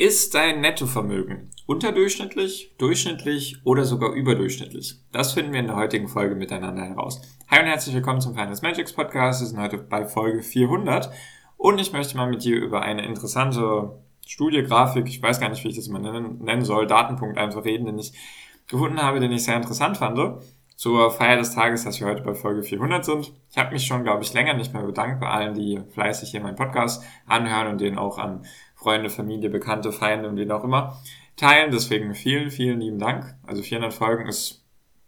Ist dein Nettovermögen unterdurchschnittlich, durchschnittlich oder sogar überdurchschnittlich? Das finden wir in der heutigen Folge miteinander heraus. Hi und herzlich willkommen zum Finance Magics Podcast. Wir sind heute bei Folge 400 und ich möchte mal mit dir über eine interessante Studie, Grafik, ich weiß gar nicht, wie ich das mal nennen, soll, Datenpunkt einfach reden, den ich gefunden habe, den ich sehr interessant fand zur Feier des Tages, dass wir heute bei Folge 400 sind. Ich habe mich schon, glaube ich, länger nicht mehr bedankt bei allen, die fleißig hier meinen Podcast anhören und den auch an Freunde, Familie, Bekannte, Feinde und wen auch immer teilen. Deswegen vielen, vielen lieben Dank. Also 400 Folgen ist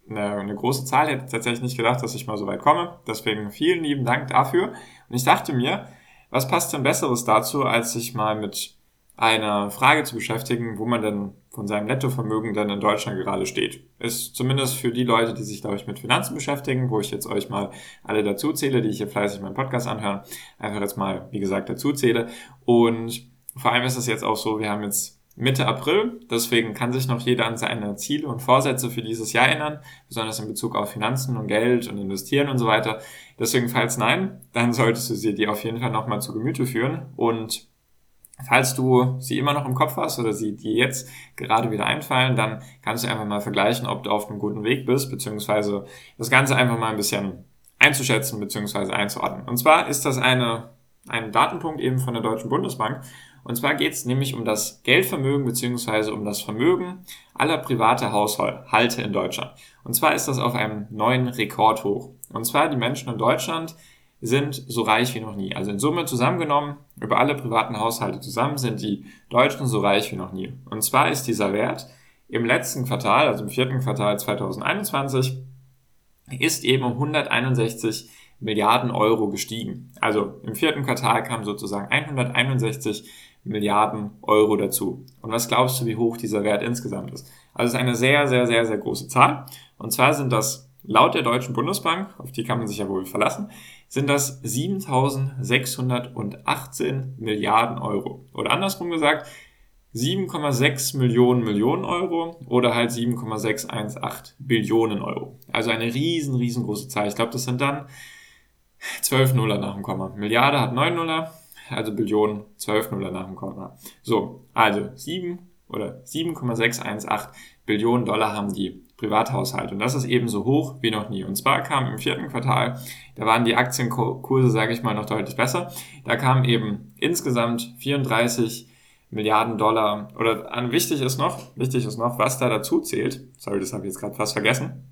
eine, eine große Zahl. Ich hätte tatsächlich nicht gedacht, dass ich mal so weit komme. Deswegen vielen lieben Dank dafür. Und ich dachte mir, was passt denn Besseres dazu, als sich mal mit einer Frage zu beschäftigen, wo man denn von seinem Nettovermögen dann in Deutschland gerade steht. Ist zumindest für die Leute, die sich, glaube ich, mit Finanzen beschäftigen, wo ich jetzt euch mal alle dazu zähle, die ich hier fleißig meinen Podcast anhören, einfach jetzt mal, wie gesagt, dazu zähle. Und vor allem ist es jetzt auch so, wir haben jetzt Mitte April, deswegen kann sich noch jeder an seine Ziele und Vorsätze für dieses Jahr erinnern, besonders in Bezug auf Finanzen und Geld und Investieren und so weiter. Deswegen, falls nein, dann solltest du sie dir auf jeden Fall nochmal zu Gemüte führen und Falls du sie immer noch im Kopf hast oder sie dir jetzt gerade wieder einfallen, dann kannst du einfach mal vergleichen, ob du auf einem guten Weg bist, beziehungsweise das Ganze einfach mal ein bisschen einzuschätzen, beziehungsweise einzuordnen. Und zwar ist das eine, ein Datenpunkt eben von der Deutschen Bundesbank und zwar geht es nämlich um das Geldvermögen beziehungsweise um das Vermögen aller private Haushalte in Deutschland. Und zwar ist das auf einem neuen Rekord hoch. Und zwar die Menschen in Deutschland sind so reich wie noch nie. Also in Summe zusammengenommen, über alle privaten Haushalte zusammen, sind die Deutschen so reich wie noch nie. Und zwar ist dieser Wert im letzten Quartal, also im vierten Quartal 2021, ist eben um 161 Milliarden Euro gestiegen. Also im vierten Quartal kam sozusagen 161 Milliarden Euro dazu. Und was glaubst du, wie hoch dieser Wert insgesamt ist? Also es ist eine sehr, sehr, sehr, sehr große Zahl. Und zwar sind das laut der Deutschen Bundesbank, auf die kann man sich ja wohl verlassen, sind das 7.618 Milliarden Euro. Oder andersrum gesagt, 7,6 Millionen Millionen Euro oder halt 7,618 Billionen Euro. Also eine riesen, riesengroße Zahl. Ich glaube, das sind dann 12 Nuller nach dem Komma. Milliarde hat 9 Nuller, also Billionen 12 Nuller nach dem Komma. So, also 7 oder 7,618 Billionen Dollar haben die Privathaushalte. Und das ist eben so hoch wie noch nie. Und zwar kam im vierten Quartal, da waren die Aktienkurse, sage ich mal, noch deutlich besser. Da kamen eben insgesamt 34 Milliarden Dollar. Oder an wichtig ist noch, wichtig ist noch, was da dazu zählt. Sorry, das habe ich jetzt gerade fast vergessen.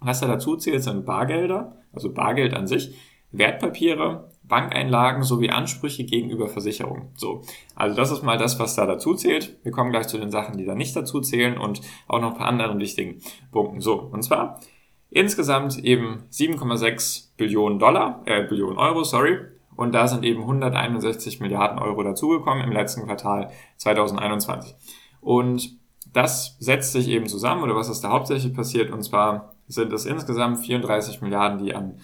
Was da dazu zählt, sind Bargelder, also Bargeld an sich, Wertpapiere, Bankeinlagen sowie Ansprüche gegenüber Versicherungen. So, also das ist mal das, was da dazu zählt. Wir kommen gleich zu den Sachen, die da nicht dazu zählen und auch noch ein paar anderen wichtigen Punkten. So, und zwar insgesamt eben 7,6 Billionen Dollar, äh, Billionen Euro, sorry. Und da sind eben 161 Milliarden Euro dazugekommen im letzten Quartal 2021. Und das setzt sich eben zusammen, oder was ist da hauptsächlich passiert? Und zwar sind es insgesamt 34 Milliarden, die an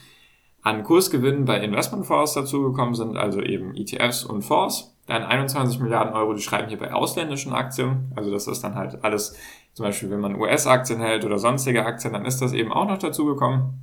an Kursgewinnen bei Investmentfonds dazugekommen sind, also eben ETFs und Fonds. Dann 21 Milliarden Euro, die schreiben hier bei ausländischen Aktien. Also das ist dann halt alles, zum Beispiel wenn man US-Aktien hält oder sonstige Aktien, dann ist das eben auch noch dazugekommen.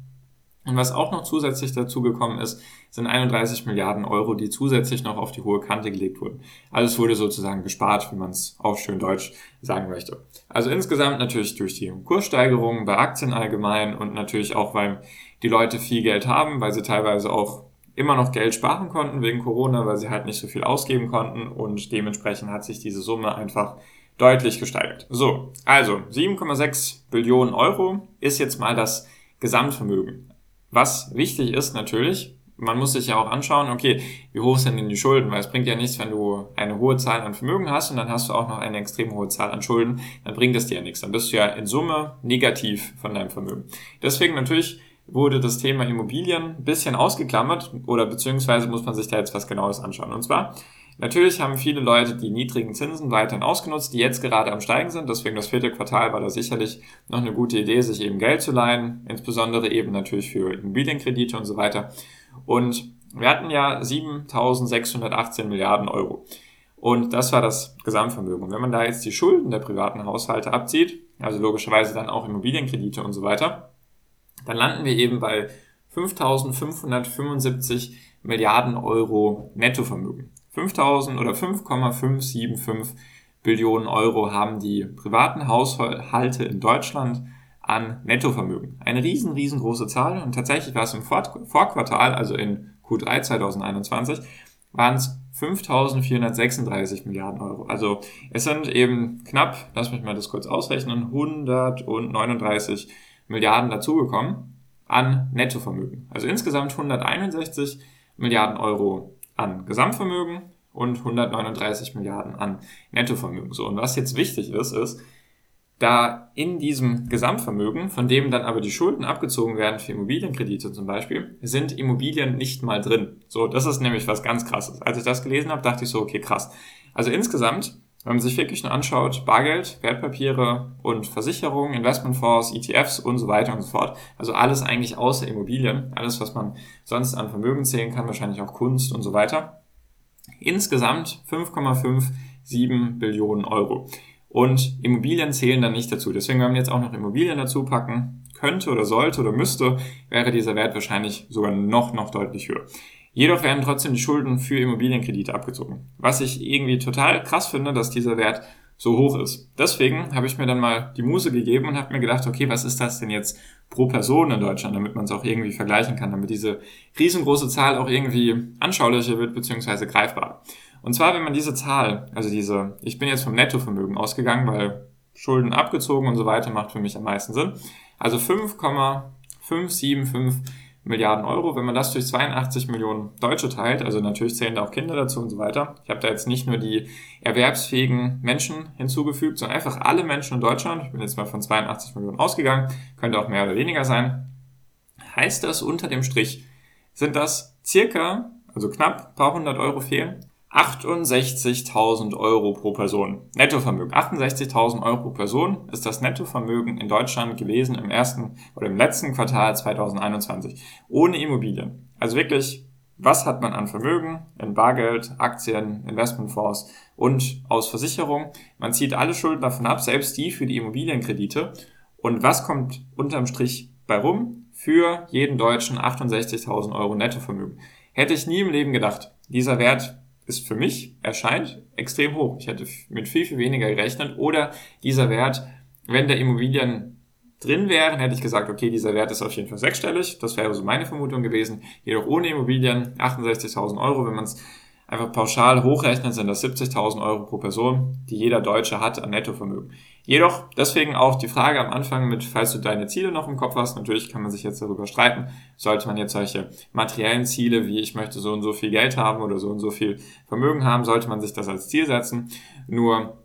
Und was auch noch zusätzlich dazugekommen ist, sind 31 Milliarden Euro, die zusätzlich noch auf die hohe Kante gelegt wurden. Also es wurde sozusagen gespart, wie man es auf schön Deutsch sagen möchte. Also insgesamt natürlich durch die Kurssteigerungen bei Aktien allgemein und natürlich auch, weil die Leute viel Geld haben, weil sie teilweise auch immer noch Geld sparen konnten wegen Corona, weil sie halt nicht so viel ausgeben konnten und dementsprechend hat sich diese Summe einfach deutlich gesteigert. So, also 7,6 Billionen Euro ist jetzt mal das Gesamtvermögen. Was wichtig ist natürlich, man muss sich ja auch anschauen, okay, wie hoch sind denn die Schulden? Weil es bringt ja nichts, wenn du eine hohe Zahl an Vermögen hast und dann hast du auch noch eine extrem hohe Zahl an Schulden, dann bringt das dir ja nichts. Dann bist du ja in Summe negativ von deinem Vermögen. Deswegen natürlich wurde das Thema Immobilien ein bisschen ausgeklammert oder beziehungsweise muss man sich da jetzt was Genaues anschauen. Und zwar Natürlich haben viele Leute die niedrigen Zinsen weiterhin ausgenutzt, die jetzt gerade am Steigen sind. Deswegen das vierte Quartal war da sicherlich noch eine gute Idee, sich eben Geld zu leihen, insbesondere eben natürlich für Immobilienkredite und so weiter. Und wir hatten ja 7.618 Milliarden Euro. Und das war das Gesamtvermögen. Wenn man da jetzt die Schulden der privaten Haushalte abzieht, also logischerweise dann auch Immobilienkredite und so weiter, dann landen wir eben bei 5.575 Milliarden Euro Nettovermögen. 5.000 oder 5,575 Billionen Euro haben die privaten Haushalte in Deutschland an Nettovermögen. Eine riesen, riesengroße Zahl und tatsächlich war es im Vorquartal, also in Q3 2021, waren es 5.436 Milliarden Euro. Also es sind eben knapp, lass mich mal das kurz ausrechnen, 139 Milliarden dazugekommen an Nettovermögen. Also insgesamt 161 Milliarden Euro an Gesamtvermögen und 139 Milliarden an Nettovermögen. So, und was jetzt wichtig ist, ist, da in diesem Gesamtvermögen, von dem dann aber die Schulden abgezogen werden für Immobilienkredite zum Beispiel, sind Immobilien nicht mal drin. So, das ist nämlich was ganz krasses. Als ich das gelesen habe, dachte ich so, okay, krass. Also insgesamt, wenn man sich wirklich nur anschaut, Bargeld, Wertpapiere und Versicherungen, Investmentfonds, ETFs und so weiter und so fort, also alles eigentlich außer Immobilien, alles, was man sonst an Vermögen zählen kann, wahrscheinlich auch Kunst und so weiter. Insgesamt 5,57 Billionen Euro. Und Immobilien zählen dann nicht dazu. Deswegen, wenn man jetzt auch noch Immobilien dazu packen könnte oder sollte oder müsste, wäre dieser Wert wahrscheinlich sogar noch, noch deutlich höher. Jedoch werden trotzdem die Schulden für Immobilienkredite abgezogen. Was ich irgendwie total krass finde, dass dieser Wert so hoch ist. Deswegen habe ich mir dann mal die Muse gegeben und habe mir gedacht, okay, was ist das denn jetzt pro Person in Deutschland, damit man es auch irgendwie vergleichen kann, damit diese riesengroße Zahl auch irgendwie anschaulicher wird bzw. greifbar. Und zwar, wenn man diese Zahl, also diese, ich bin jetzt vom Nettovermögen ausgegangen, weil Schulden abgezogen und so weiter macht für mich am meisten Sinn. Also 5,575 Milliarden Euro. Wenn man das durch 82 Millionen Deutsche teilt, also natürlich zählen da auch Kinder dazu und so weiter. Ich habe da jetzt nicht nur die erwerbsfähigen Menschen hinzugefügt, sondern einfach alle Menschen in Deutschland. Ich bin jetzt mal von 82 Millionen ausgegangen, könnte auch mehr oder weniger sein. Heißt das unter dem Strich, sind das circa, also knapp paar hundert Euro fehlen, 68.000 Euro pro Person. Nettovermögen. 68.000 Euro pro Person ist das Nettovermögen in Deutschland gewesen im ersten oder im letzten Quartal 2021. Ohne Immobilien. Also wirklich, was hat man an Vermögen in Bargeld, Aktien, Investmentfonds und aus Versicherung? Man zieht alle Schulden davon ab, selbst die für die Immobilienkredite. Und was kommt unterm Strich bei rum? Für jeden Deutschen 68.000 Euro Nettovermögen. Hätte ich nie im Leben gedacht. Dieser Wert ist für mich, erscheint extrem hoch. Ich hätte mit viel, viel weniger gerechnet. Oder dieser Wert, wenn der Immobilien drin wären, hätte ich gesagt, okay, dieser Wert ist auf jeden Fall sechsstellig. Das wäre so meine Vermutung gewesen. Jedoch ohne Immobilien 68.000 Euro. Wenn man es einfach pauschal hochrechnet, sind das 70.000 Euro pro Person, die jeder Deutsche hat an Nettovermögen. Jedoch deswegen auch die Frage am Anfang mit, falls du deine Ziele noch im Kopf hast, natürlich kann man sich jetzt darüber streiten, sollte man jetzt solche materiellen Ziele wie ich möchte so und so viel Geld haben oder so und so viel Vermögen haben, sollte man sich das als Ziel setzen. Nur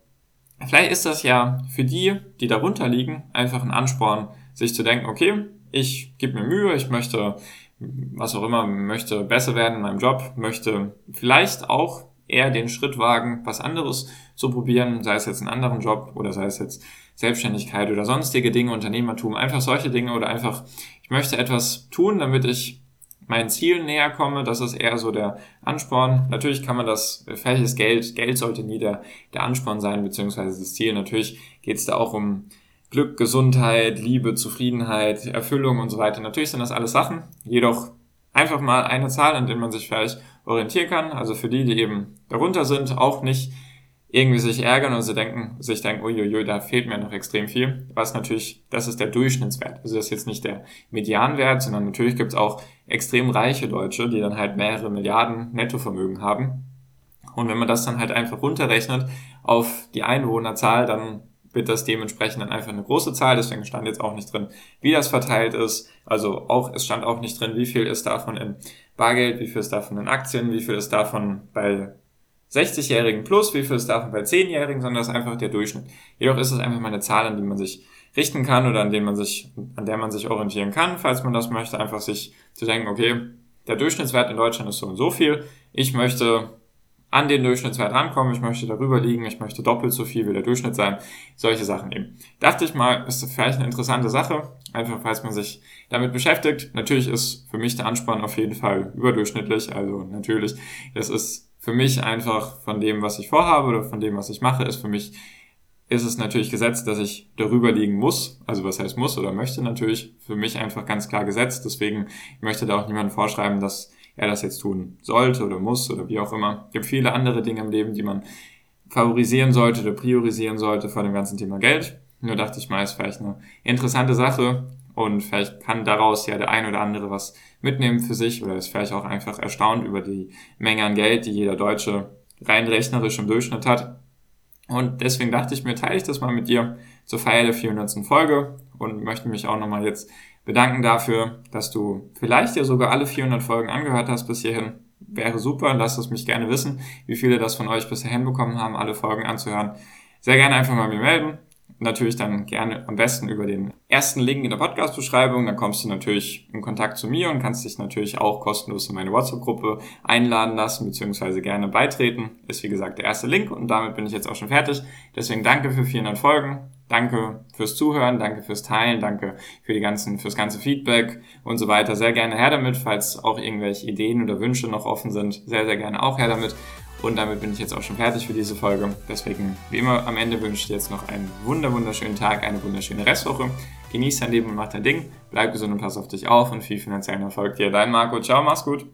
vielleicht ist das ja für die, die darunter liegen, einfach ein Ansporn, sich zu denken, okay, ich gebe mir Mühe, ich möchte, was auch immer, möchte besser werden in meinem Job, möchte vielleicht auch eher den Schritt wagen, was anderes zu probieren, sei es jetzt einen anderen Job oder sei es jetzt Selbstständigkeit oder sonstige Dinge, Unternehmertum, einfach solche Dinge oder einfach, ich möchte etwas tun, damit ich meinen Zielen näher komme. Das ist eher so der Ansporn. Natürlich kann man das, ist Geld, Geld sollte nie der, der Ansporn sein, beziehungsweise das Ziel. Natürlich geht es da auch um Glück, Gesundheit, Liebe, Zufriedenheit, Erfüllung und so weiter. Natürlich sind das alles Sachen. Jedoch einfach mal eine Zahl, an der man sich vielleicht orientieren kann. Also für die, die eben darunter sind, auch nicht irgendwie sich ärgern und sie denken, sich denken, uiuiui, da fehlt mir noch extrem viel. Was natürlich, das ist der Durchschnittswert. Also das ist jetzt nicht der Medianwert, sondern natürlich gibt es auch extrem reiche Deutsche, die dann halt mehrere Milliarden Nettovermögen haben. Und wenn man das dann halt einfach runterrechnet auf die Einwohnerzahl, dann wird das dementsprechend dann einfach eine große Zahl. Deswegen stand jetzt auch nicht drin, wie das verteilt ist. Also auch, es stand auch nicht drin, wie viel ist davon in Bargeld, wie viel ist davon in Aktien, wie viel ist davon bei 60-Jährigen plus, wie viel ist davon bei 10-Jährigen, sondern das ist einfach der Durchschnitt. Jedoch ist es einfach mal eine Zahl, an die man sich richten kann oder an, man sich, an der man sich orientieren kann, falls man das möchte, einfach sich zu denken, okay, der Durchschnittswert in Deutschland ist so und so viel. Ich möchte an den Durchschnittswert rankommen, ich möchte darüber liegen, ich möchte doppelt so viel wie der Durchschnitt sein, solche Sachen eben. Dachte ich mal, ist vielleicht eine interessante Sache, einfach falls man sich damit beschäftigt. Natürlich ist für mich der Anspann auf jeden Fall überdurchschnittlich, also natürlich, das ist für mich einfach von dem, was ich vorhabe oder von dem, was ich mache, ist für mich ist es natürlich gesetzt, dass ich darüber liegen muss. Also was heißt muss oder möchte natürlich. Für mich einfach ganz klar gesetzt. Deswegen möchte da auch niemand vorschreiben, dass er das jetzt tun sollte oder muss oder wie auch immer. Es gibt viele andere Dinge im Leben, die man favorisieren sollte oder priorisieren sollte vor dem ganzen Thema Geld. Nur dachte ich mal, ist vielleicht eine interessante Sache und vielleicht kann daraus ja der ein oder andere was mitnehmen für sich oder ist vielleicht auch einfach erstaunt über die Menge an Geld, die jeder Deutsche rein rechnerisch im Durchschnitt hat. Und deswegen dachte ich mir, teile ich das mal mit dir zur Feier der 400. Folge und möchte mich auch nochmal jetzt bedanken dafür, dass du vielleicht ja sogar alle 400 Folgen angehört hast bis hierhin. Wäre super, lasst es mich gerne wissen, wie viele das von euch bisher hinbekommen haben, alle Folgen anzuhören. Sehr gerne einfach mal mir melden natürlich dann gerne am besten über den ersten Link in der Podcast-Beschreibung. Dann kommst du natürlich in Kontakt zu mir und kannst dich natürlich auch kostenlos in meine WhatsApp-Gruppe einladen lassen, beziehungsweise gerne beitreten. Ist wie gesagt der erste Link und damit bin ich jetzt auch schon fertig. Deswegen danke für 400 Folgen. Danke fürs Zuhören, danke fürs Teilen, danke für die ganzen, fürs ganze Feedback und so weiter. Sehr gerne her damit, falls auch irgendwelche Ideen oder Wünsche noch offen sind. Sehr, sehr gerne auch her damit. Und damit bin ich jetzt auch schon fertig für diese Folge. Deswegen, wie immer, am Ende wünsche ich dir jetzt noch einen wunder wunderschönen Tag, eine wunderschöne Restwoche. Genieß dein Leben und mach dein Ding. Bleib gesund und pass auf dich auf und viel finanziellen Erfolg dir. Dein Marco. Ciao, mach's gut.